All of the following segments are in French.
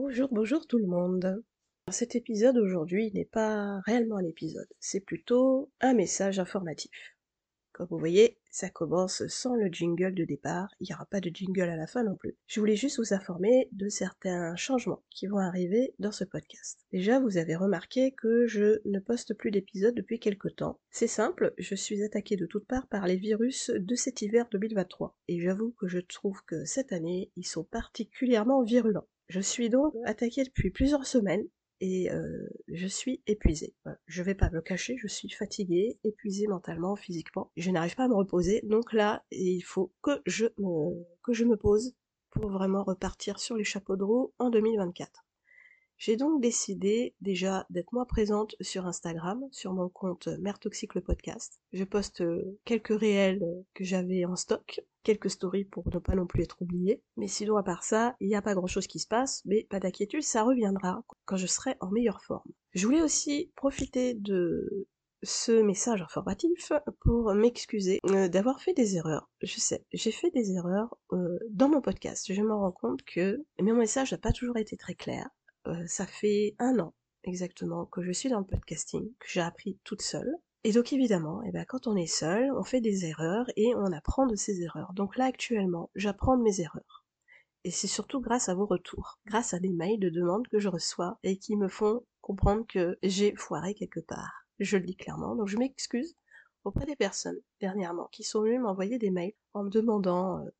Bonjour, bonjour tout le monde. Cet épisode aujourd'hui n'est pas réellement un épisode, c'est plutôt un message informatif. Comme vous voyez, ça commence sans le jingle de départ, il n'y aura pas de jingle à la fin non plus. Je voulais juste vous informer de certains changements qui vont arriver dans ce podcast. Déjà, vous avez remarqué que je ne poste plus d'épisodes depuis quelque temps. C'est simple, je suis attaqué de toutes parts par les virus de cet hiver 2023. Et j'avoue que je trouve que cette année, ils sont particulièrement virulents. Je suis donc attaqué depuis plusieurs semaines et euh, je suis épuisée. Je vais pas me cacher, je suis fatiguée, épuisée mentalement, physiquement. Je n'arrive pas à me reposer, donc là, il faut que je me, que je me pose pour vraiment repartir sur les chapeaux de roue en 2024. J'ai donc décidé déjà d'être moi présente sur Instagram, sur mon compte Mère Toxique le podcast. Je poste euh, quelques réels que j'avais en stock, quelques stories pour ne pas non plus être oublié. Mais sinon, à part ça, il n'y a pas grand chose qui se passe, mais pas d'inquiétude, ça reviendra quand je serai en meilleure forme. Je voulais aussi profiter de ce message informatif pour m'excuser euh, d'avoir fait des erreurs. Je sais, j'ai fait des erreurs euh, dans mon podcast. Je me rends compte que mon message n'a pas toujours été très clair. Euh, ça fait un an exactement que je suis dans le podcasting, que j'ai appris toute seule. Et donc évidemment, eh ben, quand on est seul, on fait des erreurs et on apprend de ses erreurs. Donc là actuellement, j'apprends de mes erreurs. Et c'est surtout grâce à vos retours, grâce à des mails de demande que je reçois et qui me font comprendre que j'ai foiré quelque part. Je le dis clairement, donc je m'excuse auprès des personnes dernièrement qui sont venues m'envoyer des mails en me demandant euh,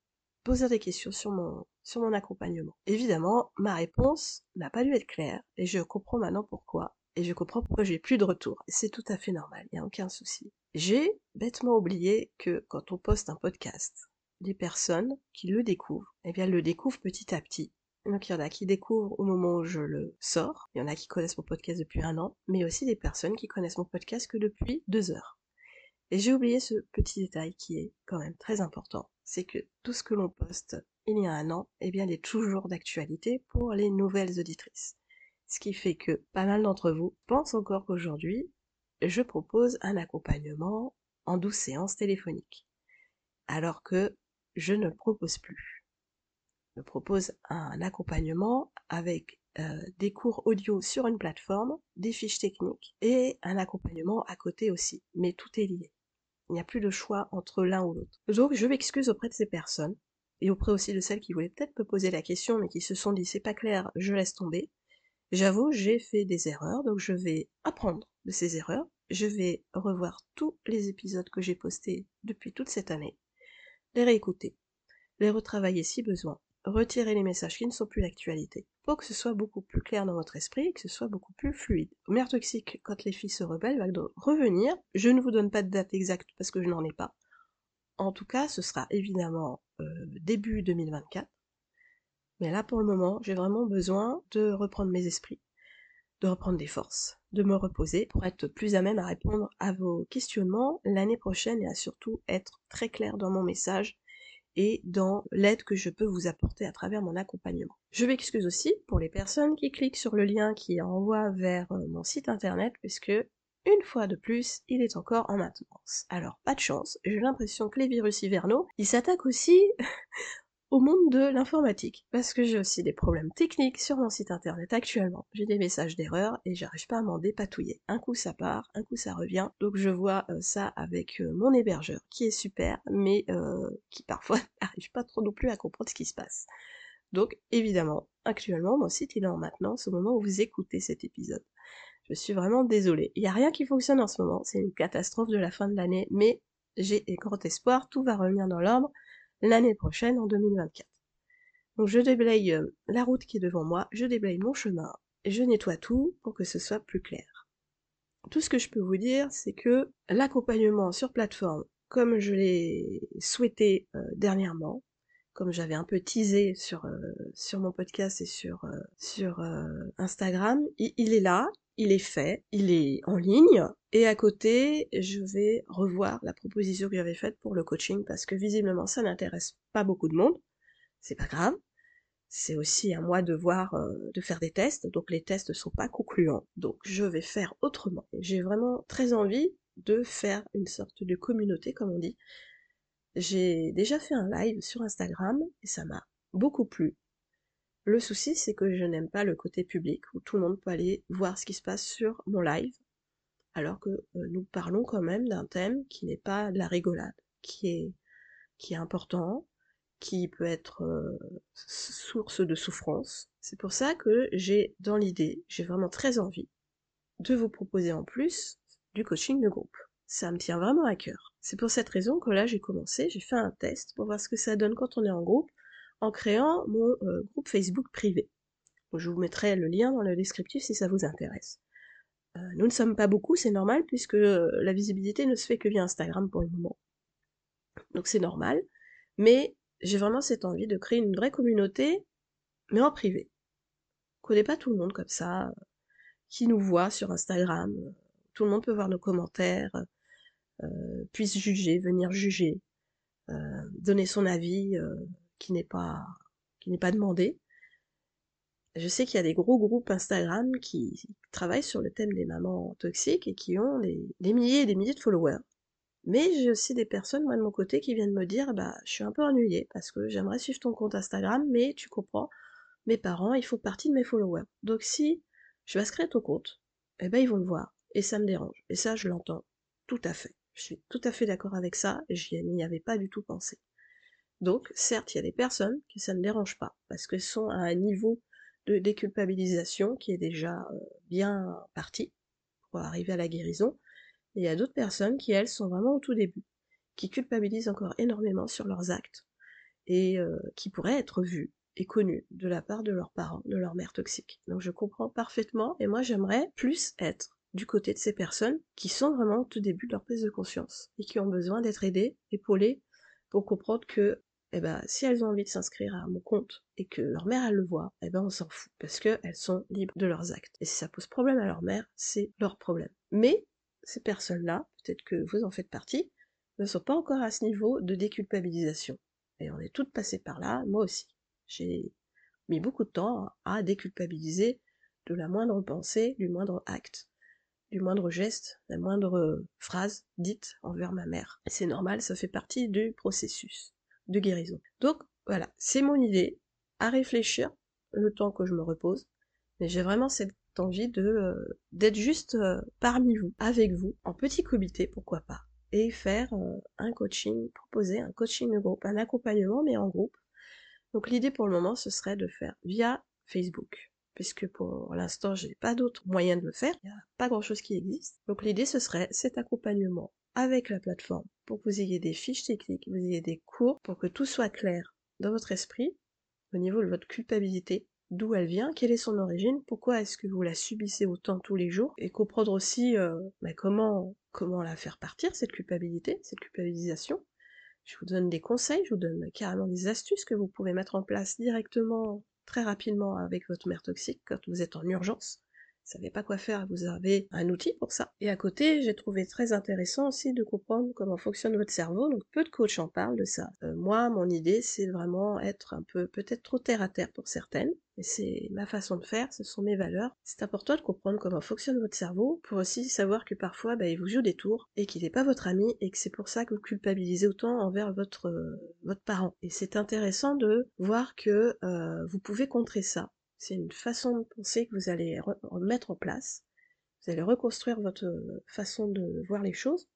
poser des questions sur mon, sur mon accompagnement. Évidemment, ma réponse n'a pas dû être claire, et je comprends maintenant pourquoi. Et je comprends pourquoi j'ai plus de retour. C'est tout à fait normal, il n'y a aucun souci. J'ai bêtement oublié que quand on poste un podcast, les personnes qui le découvrent, eh bien, le découvrent petit à petit. Donc il y en a qui découvrent au moment où je le sors, il y en a qui connaissent mon podcast depuis un an, mais aussi des personnes qui connaissent mon podcast que depuis deux heures. Et j'ai oublié ce petit détail qui est quand même très important, c'est que tout ce que l'on poste il y a un an, eh bien, il est toujours d'actualité pour les nouvelles auditrices. Ce qui fait que pas mal d'entre vous pensent encore qu'aujourd'hui, je propose un accompagnement en douce séance téléphonique. Alors que je ne le propose plus. Je propose un accompagnement avec euh, des cours audio sur une plateforme, des fiches techniques et un accompagnement à côté aussi. Mais tout est lié. Il n'y a plus de choix entre l'un ou l'autre. Donc je m'excuse auprès de ces personnes, et auprès aussi de celles qui voulaient peut-être me poser la question, mais qui se sont dit c'est pas clair, je laisse tomber. J'avoue, j'ai fait des erreurs, donc je vais apprendre de ces erreurs. Je vais revoir tous les épisodes que j'ai postés depuis toute cette année, les réécouter, les retravailler si besoin, retirer les messages qui ne sont plus d'actualité, pour que ce soit beaucoup plus clair dans votre esprit que ce soit beaucoup plus fluide. Mère toxique, quand les filles se rebellent, va revenir. Je ne vous donne pas de date exacte parce que je n'en ai pas. En tout cas, ce sera évidemment euh, début 2024. Mais là, pour le moment, j'ai vraiment besoin de reprendre mes esprits, de reprendre des forces, de me reposer pour être plus à même à répondre à vos questionnements l'année prochaine et à surtout être très clair dans mon message et dans l'aide que je peux vous apporter à travers mon accompagnement. Je m'excuse aussi pour les personnes qui cliquent sur le lien qui envoie vers euh, mon site internet puisque une fois de plus, il est encore en maintenance. Alors, pas de chance, j'ai l'impression que les virus hivernaux, ils s'attaquent aussi au monde de l'informatique, parce que j'ai aussi des problèmes techniques sur mon site internet actuellement. J'ai des messages d'erreur et j'arrive pas à m'en dépatouiller. Un coup ça part, un coup ça revient, donc je vois euh, ça avec euh, mon hébergeur, qui est super, mais euh, qui parfois n'arrive pas trop non plus à comprendre ce qui se passe. Donc évidemment, actuellement, mon site il est en maintenance au moment où vous écoutez cet épisode. Je suis vraiment désolée. Il n'y a rien qui fonctionne en ce moment, c'est une catastrophe de la fin de l'année, mais j'ai grand espoir, tout va revenir dans l'ordre l'année prochaine en 2024. Donc je déblaye euh, la route qui est devant moi, je déblaye mon chemin, je nettoie tout pour que ce soit plus clair. Tout ce que je peux vous dire, c'est que l'accompagnement sur plateforme, comme je l'ai souhaité euh, dernièrement, comme j'avais un peu teasé sur, euh, sur mon podcast et sur, sur Instagram, il, est là, il est fait, il est en ligne, et à côté, je vais revoir la proposition que j'avais faite pour le coaching, parce que visiblement ça n'intéresse pas beaucoup de monde, c'est pas grave, c'est aussi à moi de voir, euh, de faire des tests, donc les tests ne sont pas concluants, donc je vais faire autrement. J'ai vraiment très envie de faire une sorte de communauté, comme on dit. J'ai déjà fait un live sur Instagram, et ça m'a beaucoup plu. Le souci, c'est que je n'aime pas le côté public, où tout le monde peut aller voir ce qui se passe sur mon live, alors que euh, nous parlons quand même d'un thème qui n'est pas de la rigolade, qui est, important, qui peut être euh, source de souffrance. C'est pour ça que j'ai dans l'idée, j'ai vraiment très envie de vous proposer en plus du coaching de groupe. Ça me tient vraiment à cœur. C'est pour cette raison que là j'ai commencé, j'ai fait un test pour voir ce que ça donne quand on est en groupe, en créant mon euh, groupe Facebook privé. je vous mettrai le lien dans le descriptif si ça vous intéresse. Euh, nous ne sommes pas beaucoup, c'est normal, puisque euh, la visibilité ne se fait que via Instagram pour le moment. Donc c'est normal, mais j'ai vraiment cette envie de créer une vraie communauté, mais en privé. Je connais pas tout le monde comme ça, qui nous voit sur Instagram, tout le monde peut voir nos commentaires, puisse juger, venir juger, donner son avis qui n'est pas qui n'est pas demandé. Je sais qu'il y a des gros groupes Instagram qui travaillent sur le thème des mamans toxiques et qui ont des, milliers et des milliers de followers. Mais j'ai aussi des personnes, moi de mon côté, qui viennent me dire, bah, je suis un peu ennuyée parce que j'aimerais suivre ton compte Instagram, mais tu comprends, mes parents, ils font partie de mes followers. Donc si je inscrire ton compte, eh ben ils vont le voir. Et ça me dérange. Et ça, je l'entends tout à fait. Je suis tout à fait d'accord avec ça, je n'y avais pas du tout pensé. Donc, certes, il y a des personnes qui ça ne dérange pas, parce qu'elles sont à un niveau de déculpabilisation qui est déjà euh, bien parti pour arriver à la guérison. Et il y a d'autres personnes qui, elles, sont vraiment au tout début, qui culpabilisent encore énormément sur leurs actes, et euh, qui pourraient être vues et connues de la part de leurs parents, de leur mère toxique. Donc je comprends parfaitement, et moi j'aimerais plus être du côté de ces personnes qui sont vraiment au tout début de leur prise de conscience, et qui ont besoin d'être aidées, épaulées, pour comprendre que eh ben, si elles ont envie de s'inscrire à mon compte et que leur mère elle le voit, eh ben on s'en fout parce qu'elles sont libres de leurs actes. Et si ça pose problème à leur mère, c'est leur problème. Mais ces personnes-là, peut-être que vous en faites partie, ne sont pas encore à ce niveau de déculpabilisation. Et on est toutes passées par là, moi aussi. J'ai mis beaucoup de temps à déculpabiliser de la moindre pensée, du moindre acte, du moindre geste, la moindre phrase dite envers ma mère. C'est normal, ça fait partie du processus de guérison. Donc voilà, c'est mon idée, à réfléchir le temps que je me repose, mais j'ai vraiment cette envie de euh, d'être juste euh, parmi vous, avec vous, en petit comité, pourquoi pas, et faire euh, un coaching, proposer un coaching de groupe, un accompagnement, mais en groupe. Donc l'idée pour le moment, ce serait de faire via Facebook, puisque pour l'instant, j'ai pas d'autres moyens de le faire, il n'y a pas grand chose qui existe. Donc l'idée, ce serait cet accompagnement avec la plateforme pour que vous ayez des fiches techniques, vous ayez des cours pour que tout soit clair dans votre esprit au niveau de votre culpabilité, d'où elle vient, quelle est son origine, pourquoi est-ce que vous la subissez autant tous les jours, et comprendre aussi euh, bah, comment comment la faire partir cette culpabilité, cette culpabilisation. Je vous donne des conseils, je vous donne carrément des astuces que vous pouvez mettre en place directement, très rapidement avec votre mère toxique quand vous êtes en urgence savez pas quoi faire, vous avez un outil pour ça. Et à côté, j'ai trouvé très intéressant aussi de comprendre comment fonctionne votre cerveau, donc peu de coachs en parlent de ça. Euh, moi, mon idée, c'est vraiment être un peu, peut-être trop terre à terre pour certaines, mais c'est ma façon de faire, ce sont mes valeurs. C'est important de comprendre comment fonctionne votre cerveau, pour aussi savoir que parfois, bah, il vous joue des tours, et qu'il n'est pas votre ami, et que c'est pour ça que vous culpabilisez autant envers votre, euh, votre parent. Et c'est intéressant de voir que euh, vous pouvez contrer ça c'est une façon de penser que vous allez remettre en place. Vous allez reconstruire votre façon de voir les choses.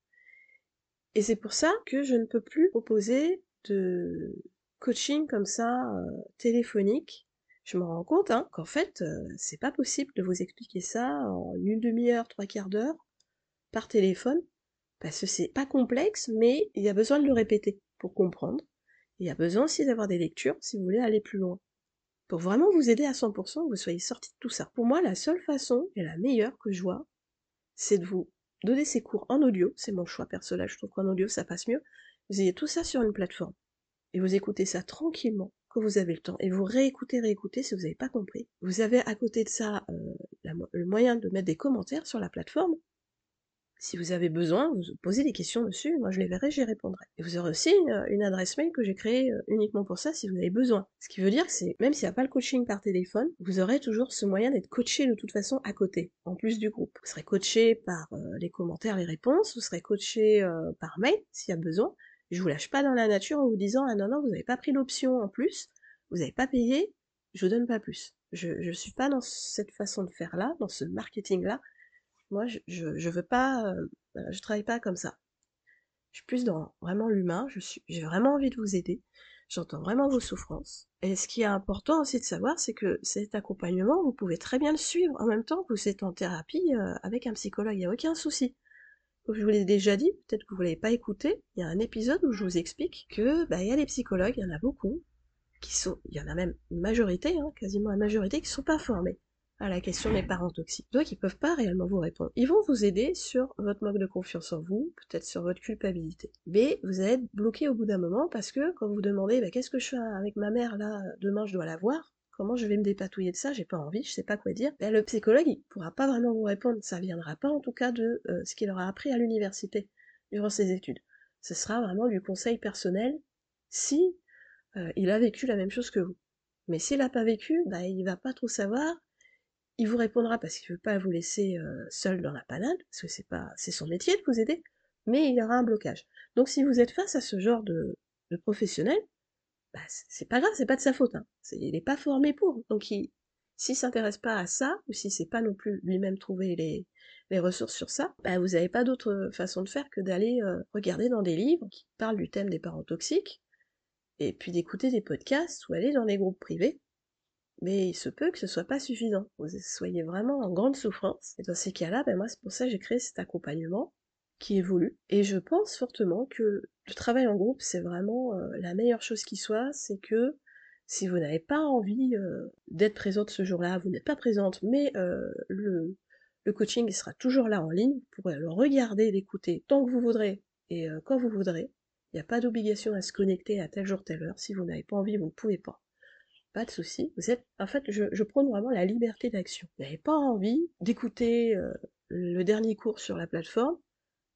Et c'est pour ça que je ne peux plus proposer de coaching comme ça euh, téléphonique. Je me rends compte hein, qu'en fait, euh, c'est pas possible de vous expliquer ça en une demi-heure, trois quarts d'heure par téléphone, parce que c'est pas complexe, mais il y a besoin de le répéter pour comprendre. Il y a besoin aussi d'avoir des lectures si vous voulez aller plus loin pour vraiment vous aider à 100%, que vous soyez sorti de tout ça. Pour moi, la seule façon, et la meilleure que je vois, c'est de vous donner ces cours en audio, c'est mon choix personnel, je trouve qu'en audio ça passe mieux, vous ayez tout ça sur une plateforme, et vous écoutez ça tranquillement, quand vous avez le temps, et vous réécoutez, réécoutez si vous n'avez pas compris. Vous avez à côté de ça euh, le moyen de mettre des commentaires sur la plateforme, si vous avez besoin, vous posez des questions dessus, moi je les verrai, j'y répondrai. Et vous aurez aussi euh, une, adresse mail que j'ai créée euh, uniquement pour ça si vous avez besoin. Ce qui veut dire que c'est, même s'il n'y a pas le coaching par téléphone, vous aurez toujours ce moyen d'être coaché de toute façon à côté, en plus du groupe. Vous serez coaché par euh, les commentaires, les réponses, vous serez coaché par mail s'il y a besoin. Je vous lâche pas dans la nature en vous disant ah non non vous n'avez pas pris l'option en plus, vous n'avez pas payé, Je vous donne pas plus. Je, je suis pas dans cette façon de faire là, dans ce marketing là. Moi, je, je, je veux pas, euh, je travaille pas comme ça. Je suis plus dans vraiment l'humain. J'ai vraiment envie de vous aider. J'entends vraiment vos souffrances. Et ce qui est important aussi de savoir, c'est que cet accompagnement, vous pouvez très bien le suivre en même temps que vous êtes en thérapie euh, avec un psychologue. Il n'y a aucun souci. Je vous l'ai déjà dit, peut-être que vous ne l'avez pas écouté, il y a un épisode où je vous explique que bah, il y a des psychologues, il y en a beaucoup, qui sont, il y en a même une majorité, hein, quasiment la majorité, qui sont pas formés à la question des parents toxiques. Donc ils peuvent pas réellement vous répondre. Ils vont vous aider sur votre manque de confiance en vous, peut-être sur votre culpabilité. Mais vous allez être bloqué au bout d'un moment parce que quand vous demandez bah, qu'est-ce que je fais avec ma mère là, demain je dois la voir, comment je vais me dépatouiller de ça, j'ai pas envie, je sais pas quoi dire, ben, le psychologue il pourra pas vraiment vous répondre, ça viendra pas en tout cas de euh, ce qu'il aura appris à l'université durant ses études. Ce sera vraiment du conseil personnel si euh, il a vécu la même chose que vous. Mais s'il n'a pas vécu, bah, il va pas trop savoir. Il vous répondra parce qu'il veut pas vous laisser euh, seul dans la panade, parce que c'est pas, c'est son métier de vous aider, mais il aura un blocage. Donc si vous êtes face à ce genre de, professionnel, bah, c'est pas grave, c'est pas de sa faute. Hein. il n'est pas formé pour. Donc il, s'il s'intéresse pas à ça, ou si c'est pas non plus lui-même trouver les, les ressources sur ça, bah, vous n'avez pas d'autre façon de faire que d'aller euh, regarder dans des livres qui parlent du thème des parents toxiques, et puis d'écouter des podcasts ou aller dans des groupes privés. Mais il se peut que ce soit pas suffisant. Vous soyez vraiment en grande souffrance. Et dans ces cas-là, ben moi c'est pour ça que j'ai créé cet accompagnement qui évolue. Et je pense fortement que le travail en groupe, c'est vraiment euh, la meilleure chose qui soit. C'est que si vous n'avez pas envie euh, d'être présente ce jour-là, vous n'êtes pas présente, mais euh, le, coaching sera toujours là en ligne. Vous pourrez le regarder, l'écouter tant que vous voudrez et quand vous voudrez. Il n'y a pas d'obligation à se connecter à tel jour, telle heure. Si vous n'avez pas envie, vous ne pouvez pas. Pas de souci. Vous êtes, en fait, je, je prône vraiment la liberté d'action. Vous n'avez pas envie d'écouter euh, le dernier cours sur la plateforme.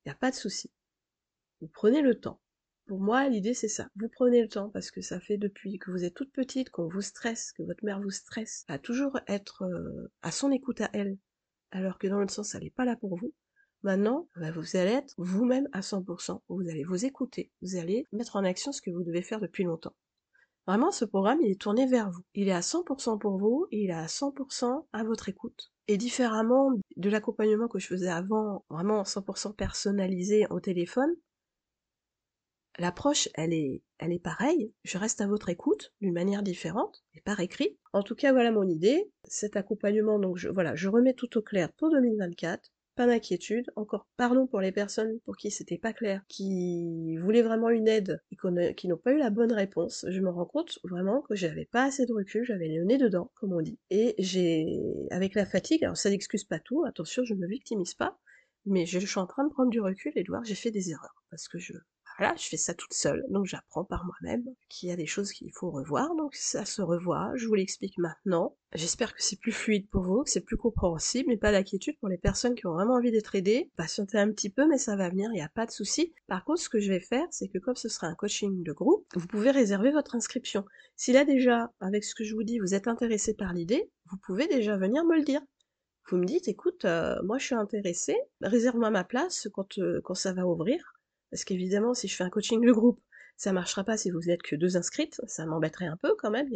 Il n'y a pas de souci. Vous prenez le temps. Pour moi, l'idée c'est ça. Vous prenez le temps parce que ça fait depuis que vous êtes toute petite, qu'on vous stresse, que votre mère vous stresse, à toujours être euh, à son écoute à elle, alors que dans l'autre sens, elle n'est pas là pour vous. Maintenant, bah, vous allez être vous-même à 100%. Vous allez vous écouter. Vous allez mettre en action ce que vous devez faire depuis longtemps. Vraiment, ce programme, il est tourné vers vous. Il est à 100% pour vous et il est à 100% à votre écoute. Et différemment de l'accompagnement que je faisais avant, vraiment 100% personnalisé au téléphone, l'approche, elle est, elle est pareille. Je reste à votre écoute d'une manière différente et par écrit. En tout cas, voilà mon idée. Cet accompagnement, donc je, voilà, je remets tout au clair pour 2024 pas d'inquiétude. Encore, pardon pour les personnes pour qui c'était pas clair, qui voulaient vraiment une aide et qui n'ont pas eu la bonne réponse. Je me rends compte vraiment que j'avais pas assez de recul, j'avais le nez dedans, comme on dit. Et j'ai, avec la fatigue, alors ça n'excuse pas tout, attention, je me victimise pas, mais je, je suis en train de prendre du recul et de voir j'ai fait des erreurs. Parce que je, voilà, je fais ça toute seule, donc j'apprends par moi-même qu'il y a des choses qu'il faut revoir, donc ça se revoit, je vous l'explique maintenant. J'espère que c'est plus fluide pour vous, que c'est plus compréhensible, mais pas d'inquiétude pour les personnes qui ont vraiment envie d'être aidées. Patientez un petit peu, mais ça va venir, il n'y a pas de souci. Par contre, ce que je vais faire, c'est que comme ce sera un coaching de groupe, vous pouvez réserver votre inscription. Si là déjà, avec ce que je vous dis, vous êtes intéressé par l'idée, vous pouvez déjà venir me le dire vous me dites, écoute, euh, moi je suis intéressée, réserve-moi ma place quand, euh, quand ça va ouvrir. Parce qu'évidemment, si je fais un coaching de groupe, ça marchera pas si vous n'êtes que deux inscrites, ça m'embêterait un peu quand même, il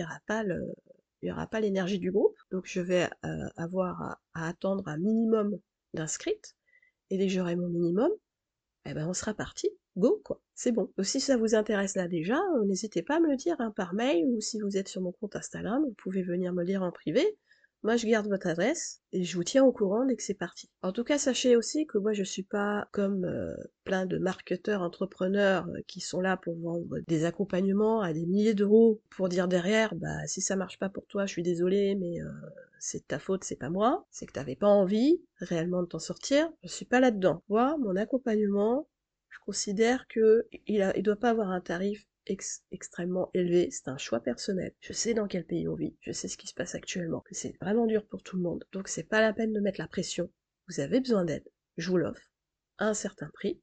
n'y aura pas l'énergie du groupe, donc je vais euh, avoir à, attendre un minimum d'inscrites, et dès que j'aurai mon minimum, eh ben on sera parti, go quoi, c'est bon. Donc si ça vous intéresse là déjà, euh, n'hésitez pas à me le dire hein, par mail, ou si vous êtes sur mon compte Instagram, vous pouvez venir me le dire en privé, moi, je garde votre adresse et je vous tiens au courant dès que c'est parti. En tout cas, sachez aussi que moi, je suis pas comme euh, plein de marketeurs, entrepreneurs euh, qui sont là pour vendre des accompagnements à des milliers d'euros pour dire derrière, bah si ça marche pas pour toi, je suis désolé, mais euh, c'est ta faute, c'est pas moi. C'est que t'avais pas envie réellement de t'en sortir. Je suis pas là-dedans. Moi, mon accompagnement, je considère que il, doit pas avoir un tarif extrêmement élevé, c'est un choix personnel. Je sais dans quel pays on vit, je sais ce qui se passe actuellement, c'est vraiment dur pour tout le monde, donc c'est pas la peine de mettre la pression. Vous avez besoin d'aide, je vous l'offre, à un certain prix.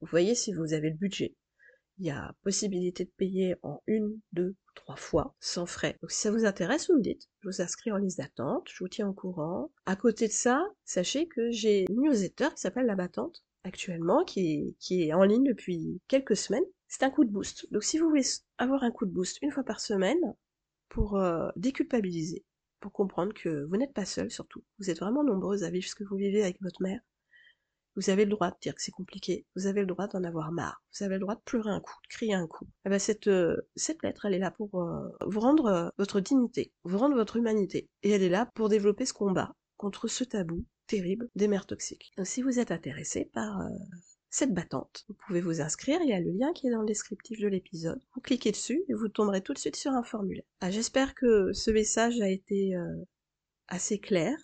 Vous voyez si vous avez le budget. Il y a possibilité de payer en une, deux, trois fois, sans frais. Donc si ça vous intéresse, vous me dites. Je vous inscris en liste d'attente, je vous tiens au courant. À côté de ça, sachez que j'ai une newsletter qui s'appelle La Battante, actuellement, qui qui est en ligne depuis quelques semaines c'est un coup de boost. Donc si vous voulez avoir un coup de boost une fois par semaine, pour euh, déculpabiliser, pour comprendre que vous n'êtes pas seul surtout. Vous êtes vraiment nombreuses à vivre ce que vous vivez avec votre mère. Vous avez le droit de dire que c'est compliqué. Vous avez le droit d'en avoir marre. Vous avez le droit de pleurer un coup, de crier un coup. Eh ben cette, euh, cette lettre, elle est là pour euh, vous rendre votre dignité, vous rendre votre humanité. Et elle est là pour développer ce combat contre ce tabou terrible des mères toxiques. Donc si vous êtes intéressé par cette battante, vous pouvez vous inscrire, il y a le lien qui est dans le descriptif de l'épisode. Vous cliquez dessus et vous tomberez tout de suite sur un formulaire. Ah, J'espère que ce message a été assez clair,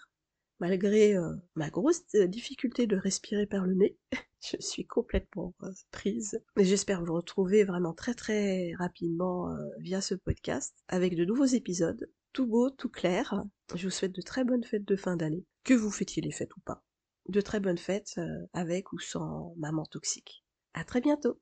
malgré euh, ma grosse euh, difficulté de respirer par le nez. je suis complètement euh, prise. Mais j'espère vous retrouver vraiment très très rapidement via ce podcast avec de nouveaux épisodes, tout beau, tout clair. Je vous souhaite de très bonnes fêtes de fin d'année, que vous fêtiez les fêtes ou pas. De très bonnes fêtes avec ou sans maman toxique. À très bientôt